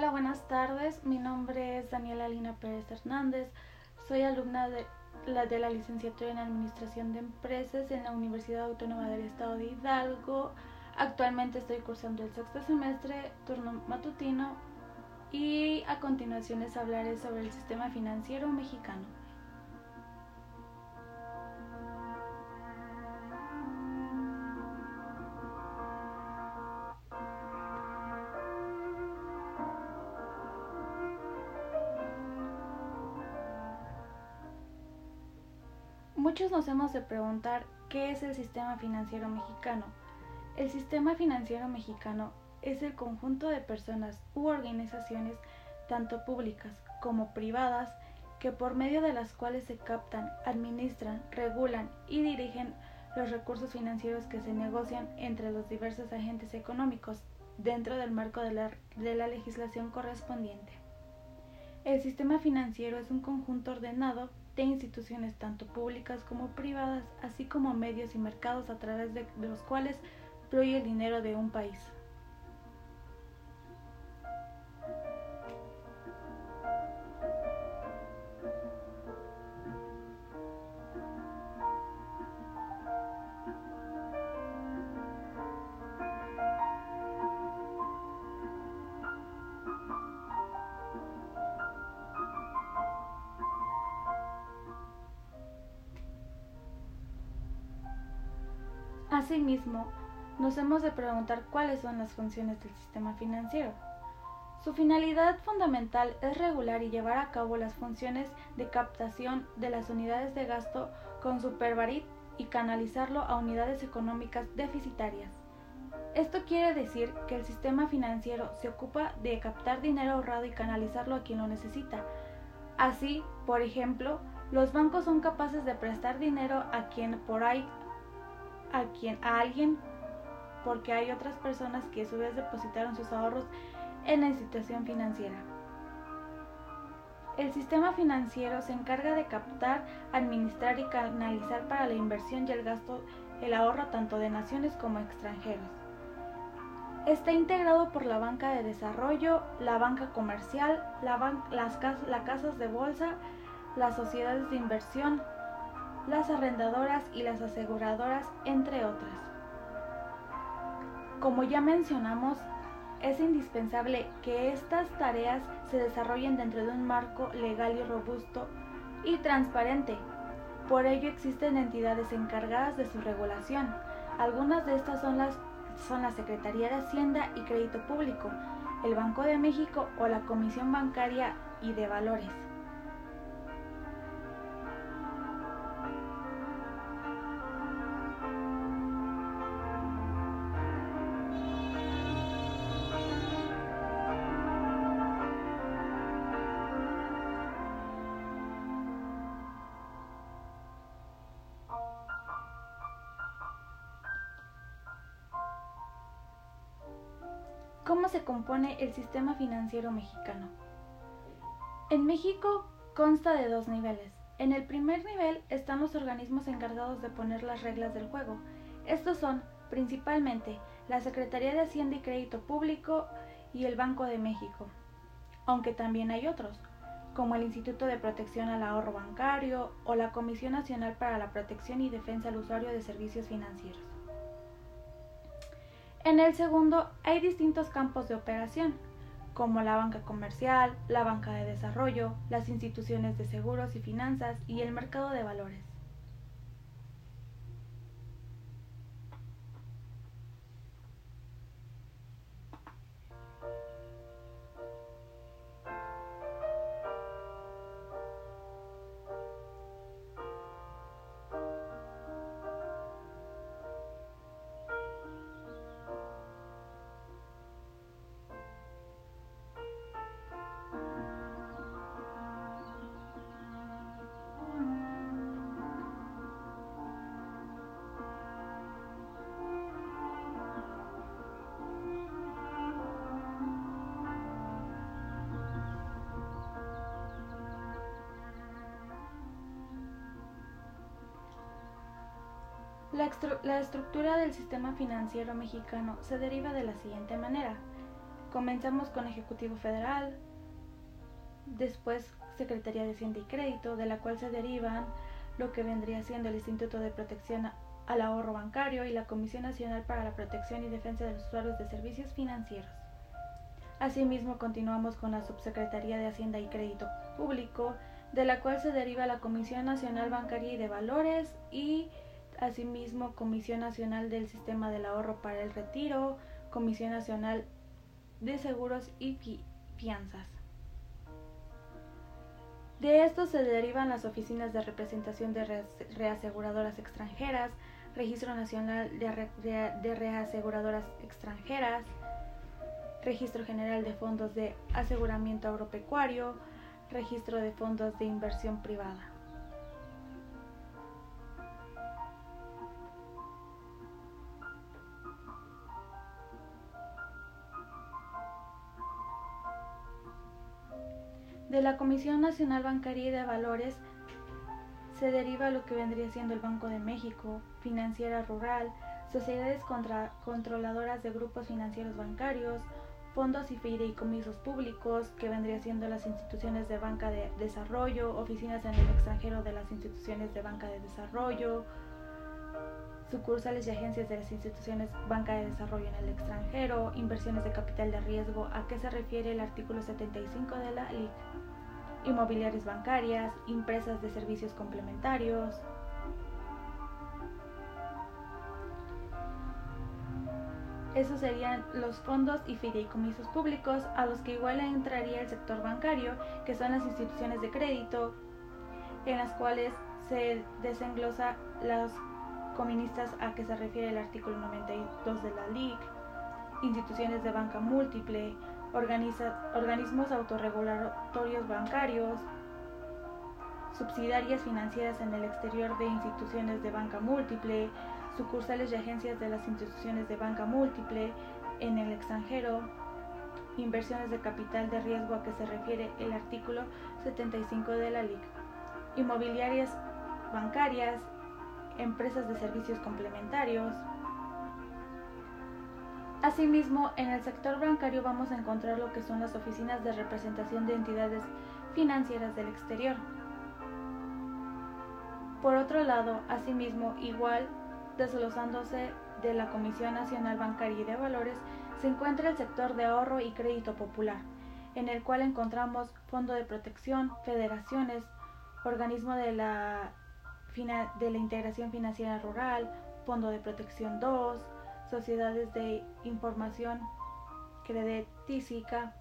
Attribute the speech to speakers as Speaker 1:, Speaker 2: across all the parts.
Speaker 1: Hola, buenas tardes. Mi nombre es Daniela Lina Pérez Hernández. Soy alumna de la, de la licenciatura en Administración de Empresas en la Universidad Autónoma del Estado de Hidalgo. Actualmente estoy cursando el sexto semestre, turno matutino, y a continuación les hablaré sobre el sistema financiero mexicano. Muchos nos hemos de preguntar qué es el sistema financiero mexicano. El sistema financiero mexicano es el conjunto de personas u organizaciones, tanto públicas como privadas, que por medio de las cuales se captan, administran, regulan y dirigen los recursos financieros que se negocian entre los diversos agentes económicos dentro del marco de la, legislación correspondiente. El sistema financiero es un conjunto ordenado de instituciones tanto públicas como privadas, así como medios y mercados a través de, los cuales fluye el dinero de un país. Asimismo, nos hemos de preguntar cuáles son las funciones del sistema financiero. Su finalidad fundamental es regular y llevar a cabo las funciones de captación de las unidades de gasto con supervarit y canalizarlo a unidades económicas deficitarias. Esto quiere decir que el sistema financiero se ocupa de captar dinero ahorrado y canalizarlo a quien lo necesita. Así, por ejemplo, los bancos son capaces de prestar dinero a quien por ahí a quien a alguien porque hay otras personas que a su vez depositaron sus ahorros en la institución financiera. El sistema financiero se encarga de captar, administrar y canalizar para la inversión y el gasto el ahorro tanto de naciones como extranjeros. Está integrado por la banca de desarrollo, la banca comercial, las casas de bolsa, las sociedades de inversión, las arrendadoras y las aseguradoras, entre otras. Como ya mencionamos, es indispensable que estas tareas se desarrollen dentro de un marco legal y robusto y transparente. Por ello existen entidades encargadas de su regulación. Algunas de estas son, las, son la Secretaría de Hacienda y Crédito Público, el Banco de México o la Comisión Bancaria y de Valores. ¿Cómo se compone el sistema financiero mexicano? En México consta de dos niveles. En el primer nivel están los organismos encargados de poner las reglas del juego. Estos son, principalmente, la Secretaría de Hacienda y Crédito Público y el Banco de México, aunque también hay otros, como el Instituto de Protección al Ahorro Bancario o la Comisión Nacional para la Protección y Defensa al Usuario de Servicios Financieros. En el segundo hay distintos campos de operación, como la banca comercial, la banca de desarrollo, las instituciones de seguros y finanzas y el mercado de valores. La, estructura del sistema financiero mexicano se deriva de la siguiente manera. Comenzamos con Ejecutivo Federal, después Secretaría de Hacienda y Crédito, de la cual se derivan lo que vendría siendo el Instituto de Protección al Ahorro Bancario y la Comisión Nacional para la Protección y Defensa de los Usuarios de Servicios Financieros. Asimismo, continuamos con la Subsecretaría de Hacienda y Crédito Público, de la cual se deriva la Comisión Nacional Bancaria y de Valores y asimismo Comisión Nacional del Sistema del Ahorro para el Retiro, Comisión Nacional de Seguros y Fianzas. De esto se derivan las oficinas de representación de reaseguradoras extranjeras, Registro Nacional de, Reaseguradoras Extranjeras, Registro General de Fondos de Aseguramiento Agropecuario, Registro de Fondos de Inversión Privada. De la Comisión Nacional Bancaria y de Valores se deriva lo que vendría siendo el Banco de México, Financiera Rural, sociedades controladoras de grupos financieros bancarios, fondos y fideicomisos públicos, que vendría siendo las instituciones de banca de desarrollo, oficinas en el extranjero de las instituciones de banca de desarrollo, sucursales y agencias de las instituciones banca de desarrollo en el extranjero, inversiones de capital de riesgo, a qué se refiere el artículo 75 de la LIC inmobiliarias bancarias, empresas de servicios complementarios. Esos serían los fondos y fideicomisos públicos a los que igual entraría el sector bancario, que son las instituciones de crédito, en las cuales se desenglosa los coministas a que se refiere el artículo 92 de la LIC, instituciones de banca múltiple, organismos autorregulatorios bancarios, subsidiarias financieras en el exterior de instituciones de banca múltiple, sucursales y agencias de las instituciones de banca múltiple en el extranjero, inversiones de capital de riesgo a que se refiere el artículo 75 de la LIC, inmobiliarias bancarias, empresas de servicios complementarios, Asimismo, en el sector bancario vamos a encontrar lo que son las oficinas de representación de entidades financieras del exterior. Por otro lado, asimismo, igual desglosándose de la Comisión Nacional Bancaria y de Valores, se encuentra el sector de ahorro y crédito popular, en el cual encontramos Fondo de Protección, federaciones, organismo de la, de la Integración Financiera Rural, Fondo de Protección 2, sociedades de información crediticia,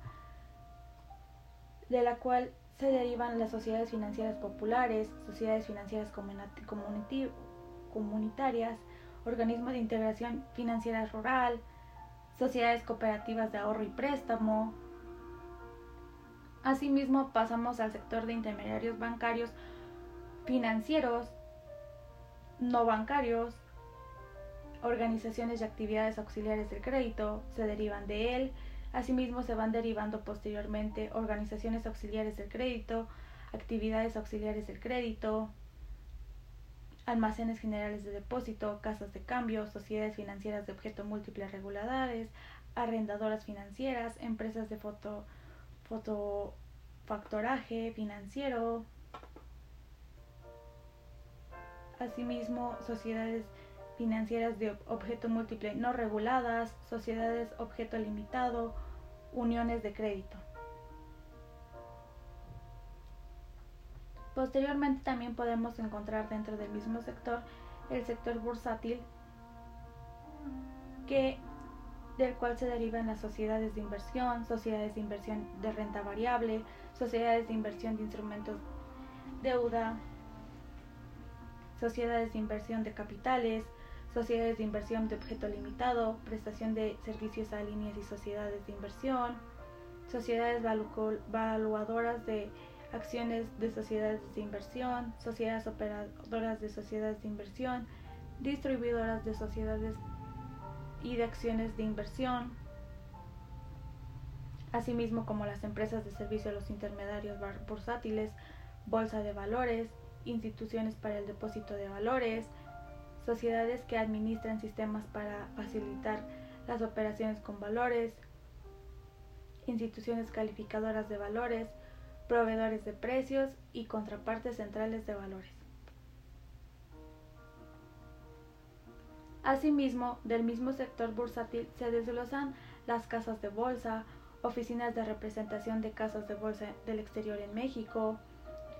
Speaker 1: de la cual se derivan las sociedades financieras populares, sociedades financieras comunitarias, organismos de integración financiera rural, sociedades cooperativas de ahorro y préstamo. Asimismo, pasamos al sector de intermediarios bancarios, financieros, no bancarios, organizaciones y actividades auxiliares del crédito se derivan de él. Asimismo, se van derivando posteriormente organizaciones auxiliares del crédito, actividades auxiliares del crédito, almacenes generales de depósito, casas de cambio, sociedades financieras de objeto múltiples reguladas, arrendadoras financieras, empresas de foto, fotofactoraje financiero, asimismo sociedades financieras de objeto múltiple no reguladas, sociedades objeto limitado, uniones de crédito. Posteriormente también podemos encontrar dentro del mismo sector el sector bursátil que del cual se derivan las sociedades de inversión, sociedades de inversión de renta variable, sociedades de inversión de instrumentos deuda, sociedades de inversión de capitales, sociedades de inversión de objeto limitado, prestación de servicios a líneas y sociedades de inversión, sociedades valuadoras de acciones de sociedades de inversión, sociedades operadoras de sociedades de inversión, distribuidoras de sociedades y de acciones de inversión, asimismo como las empresas de servicio a los intermediarios bursátiles, bolsa de valores, instituciones para el depósito de valores, sociedades que administran sistemas para facilitar las operaciones con valores, instituciones calificadoras de valores, proveedores de precios y contrapartes centrales de valores. Asimismo, del mismo sector bursátil se desglosan las casas de bolsa, oficinas de representación de casas de bolsa del exterior en México,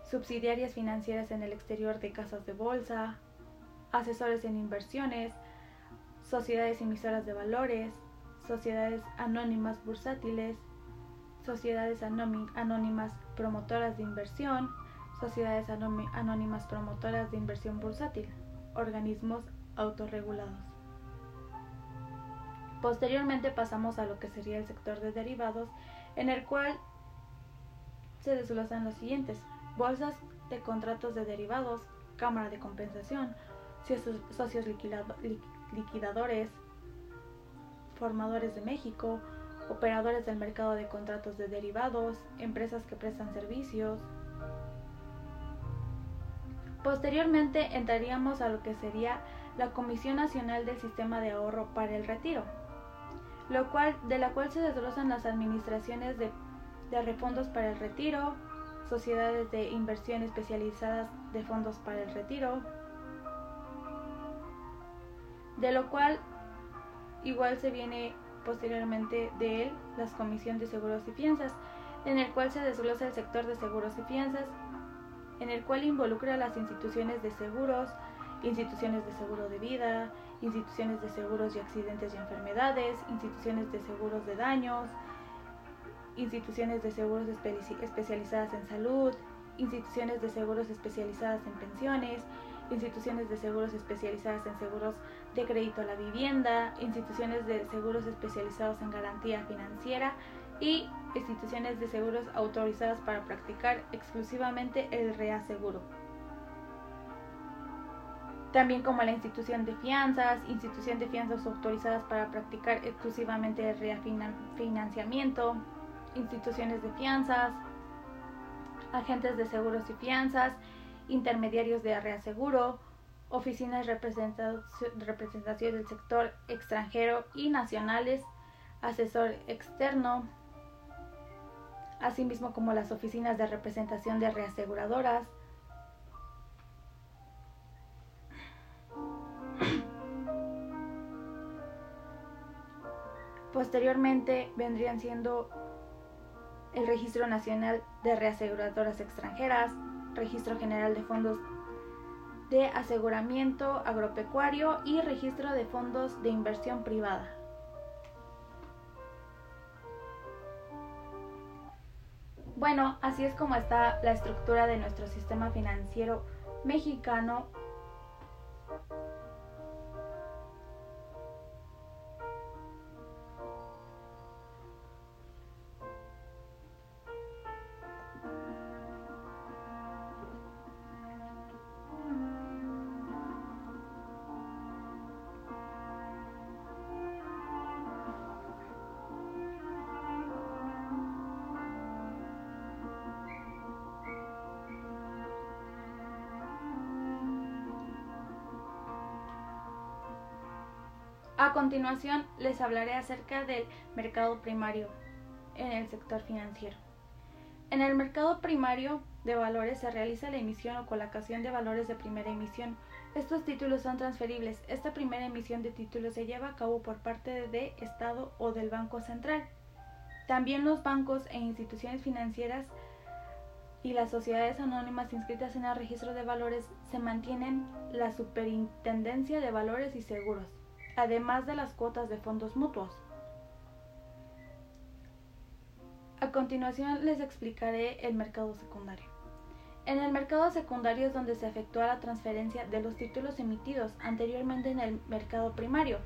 Speaker 1: subsidiarias financieras en el exterior de casas de bolsa, asesores en inversiones, sociedades emisoras de valores, sociedades anónimas bursátiles, sociedades anónimas promotoras de inversión, sociedades anónimas promotoras de inversión bursátil, organismos autorregulados. Posteriormente pasamos a lo que sería el sector de derivados, en el cual se desglosan los siguientes. Bolsas de contratos de derivados, cámara de compensación, socios liquidadores, formadores de México, operadores del mercado de contratos de derivados, empresas que prestan servicios. Posteriormente entraríamos a lo que sería la Comisión Nacional del Sistema de Ahorro para el Retiro, lo cual, de la cual se desglosan las administraciones de, de refondos para el retiro, sociedades de inversión especializadas de fondos para el retiro, de lo cual igual se viene posteriormente de él la Comisión de Seguros y Fianzas, en el cual se desglosa el sector de seguros y fianzas, en el cual involucra las instituciones de seguros, instituciones de seguro de vida, instituciones de seguros y accidentes y enfermedades, instituciones de seguros de daños, instituciones de seguros especializadas en salud, instituciones de seguros especializadas en pensiones, instituciones de seguros especializadas en seguros de crédito a la vivienda, instituciones de seguros especializados en garantía financiera y instituciones de seguros autorizadas para practicar exclusivamente el reaseguro. También como la institución de fianzas, institución de fianzas autorizadas para practicar exclusivamente el refinanciamiento, instituciones de fianzas, agentes de seguros y fianzas, intermediarios de reaseguro, oficinas representación del sector extranjero y nacionales, asesor externo, asimismo como las oficinas de representación de reaseguradoras, Posteriormente vendrían siendo el Registro Nacional de Reaseguradoras Extranjeras, Registro General de Fondos de Aseguramiento Agropecuario y Registro de Fondos de Inversión Privada. Bueno, así es como está la estructura de nuestro sistema financiero mexicano A continuación les hablaré acerca del mercado primario en el sector financiero. En el mercado primario de valores se realiza la emisión o colocación de valores de primera emisión. Estos títulos son transferibles. Esta primera emisión de títulos se lleva a cabo por parte de Estado o del Banco Central. También los bancos e instituciones financieras y las sociedades anónimas inscritas en el registro de valores se mantienen la Superintendencia de Valores y Seguros además de las cuotas de fondos mutuos. A continuación les explicaré el mercado secundario. En el mercado secundario es donde se efectúa la transferencia de los títulos emitidos anteriormente en el mercado primario.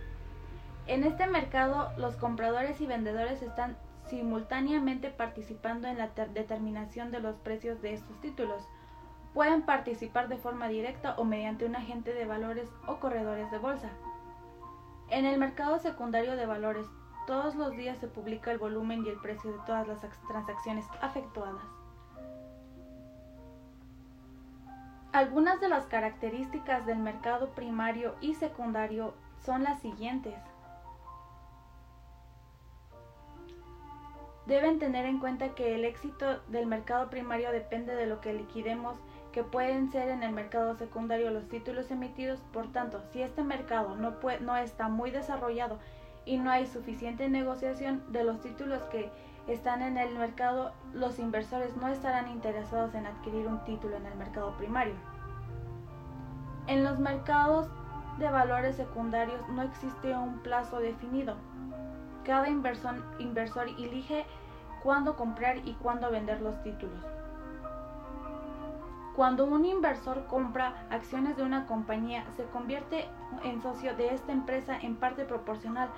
Speaker 1: En este mercado los compradores y vendedores están simultáneamente participando en la determinación de los precios de estos títulos. Pueden participar de forma directa o mediante un agente de valores o corredores de bolsa. En el mercado secundario de valores, todos los días se publica el volumen y el precio de todas las transacciones efectuadas. Algunas de las características del mercado primario y secundario son las siguientes. Deben tener en cuenta que el éxito del mercado primario depende de lo que liquidemos, que pueden ser en el mercado secundario los títulos emitidos. Por tanto, si este mercado no, está muy desarrollado y no hay suficiente negociación de los títulos que están en el mercado, los inversores no estarán interesados en adquirir un título en el mercado primario. En los mercados de valores secundarios no existe un plazo definido. Cada inversor elige cuándo comprar y cuándo vender los títulos. Cuando un inversor compra acciones de una compañía, se convierte en socio de esta empresa en parte proporcional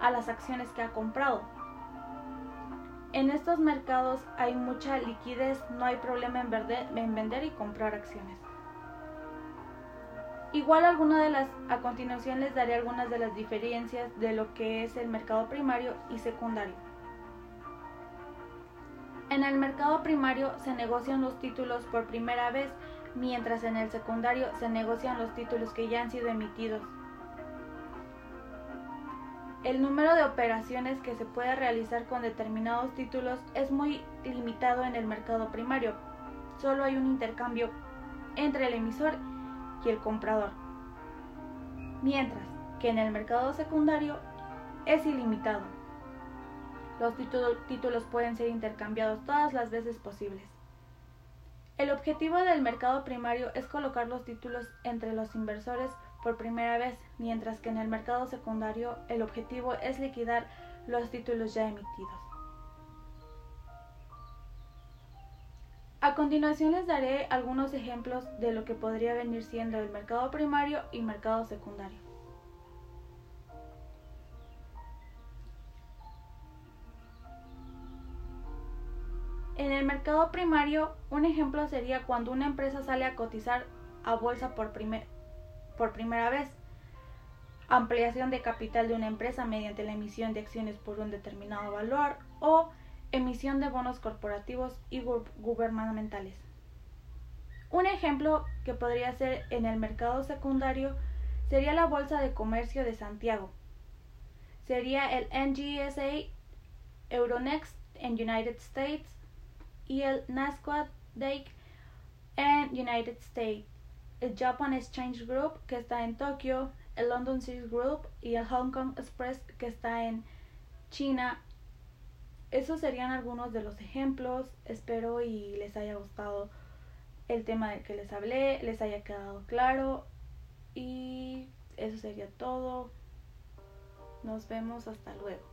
Speaker 1: a las acciones que ha comprado. En estos mercados hay mucha liquidez, no hay problema en, en vender y comprar acciones. Igual alguna de las a continuación les daré algunas de las diferencias de lo que es el mercado primario y secundario. En el mercado primario se negocian los títulos por primera vez, mientras en el secundario se negocian los títulos que ya han sido emitidos. El número de operaciones que se puede realizar con determinados títulos es muy limitado en el mercado primario. Solo hay un intercambio entre el emisor y el comprador. Mientras que en el mercado secundario es ilimitado. Los títulos pueden ser intercambiados todas las veces posibles. El objetivo del mercado primario es colocar los títulos entre los inversores por primera vez, mientras que en el mercado secundario el objetivo es liquidar los títulos ya emitidos. A continuación les daré algunos ejemplos de lo que podría venir siendo el mercado primario y mercado secundario. En el mercado primario, un ejemplo sería cuando una empresa sale a cotizar a bolsa por, por primera vez. Ampliación de capital de una empresa mediante la emisión de acciones por un determinado valor o emisión de bonos corporativos y gubernamentales. Un ejemplo que podría ser en el mercado secundario sería la Bolsa de Comercio de Santiago. Sería el NGSA Euronext en United States y el Nasdaq en United States, el Japan Exchange Group que está en Tokio, el London City Group y el Hong Kong Express que está en China esos serían algunos de los ejemplos. Espero y les haya gustado el tema del que les hablé, les haya quedado claro. Y eso sería todo. Nos vemos hasta luego.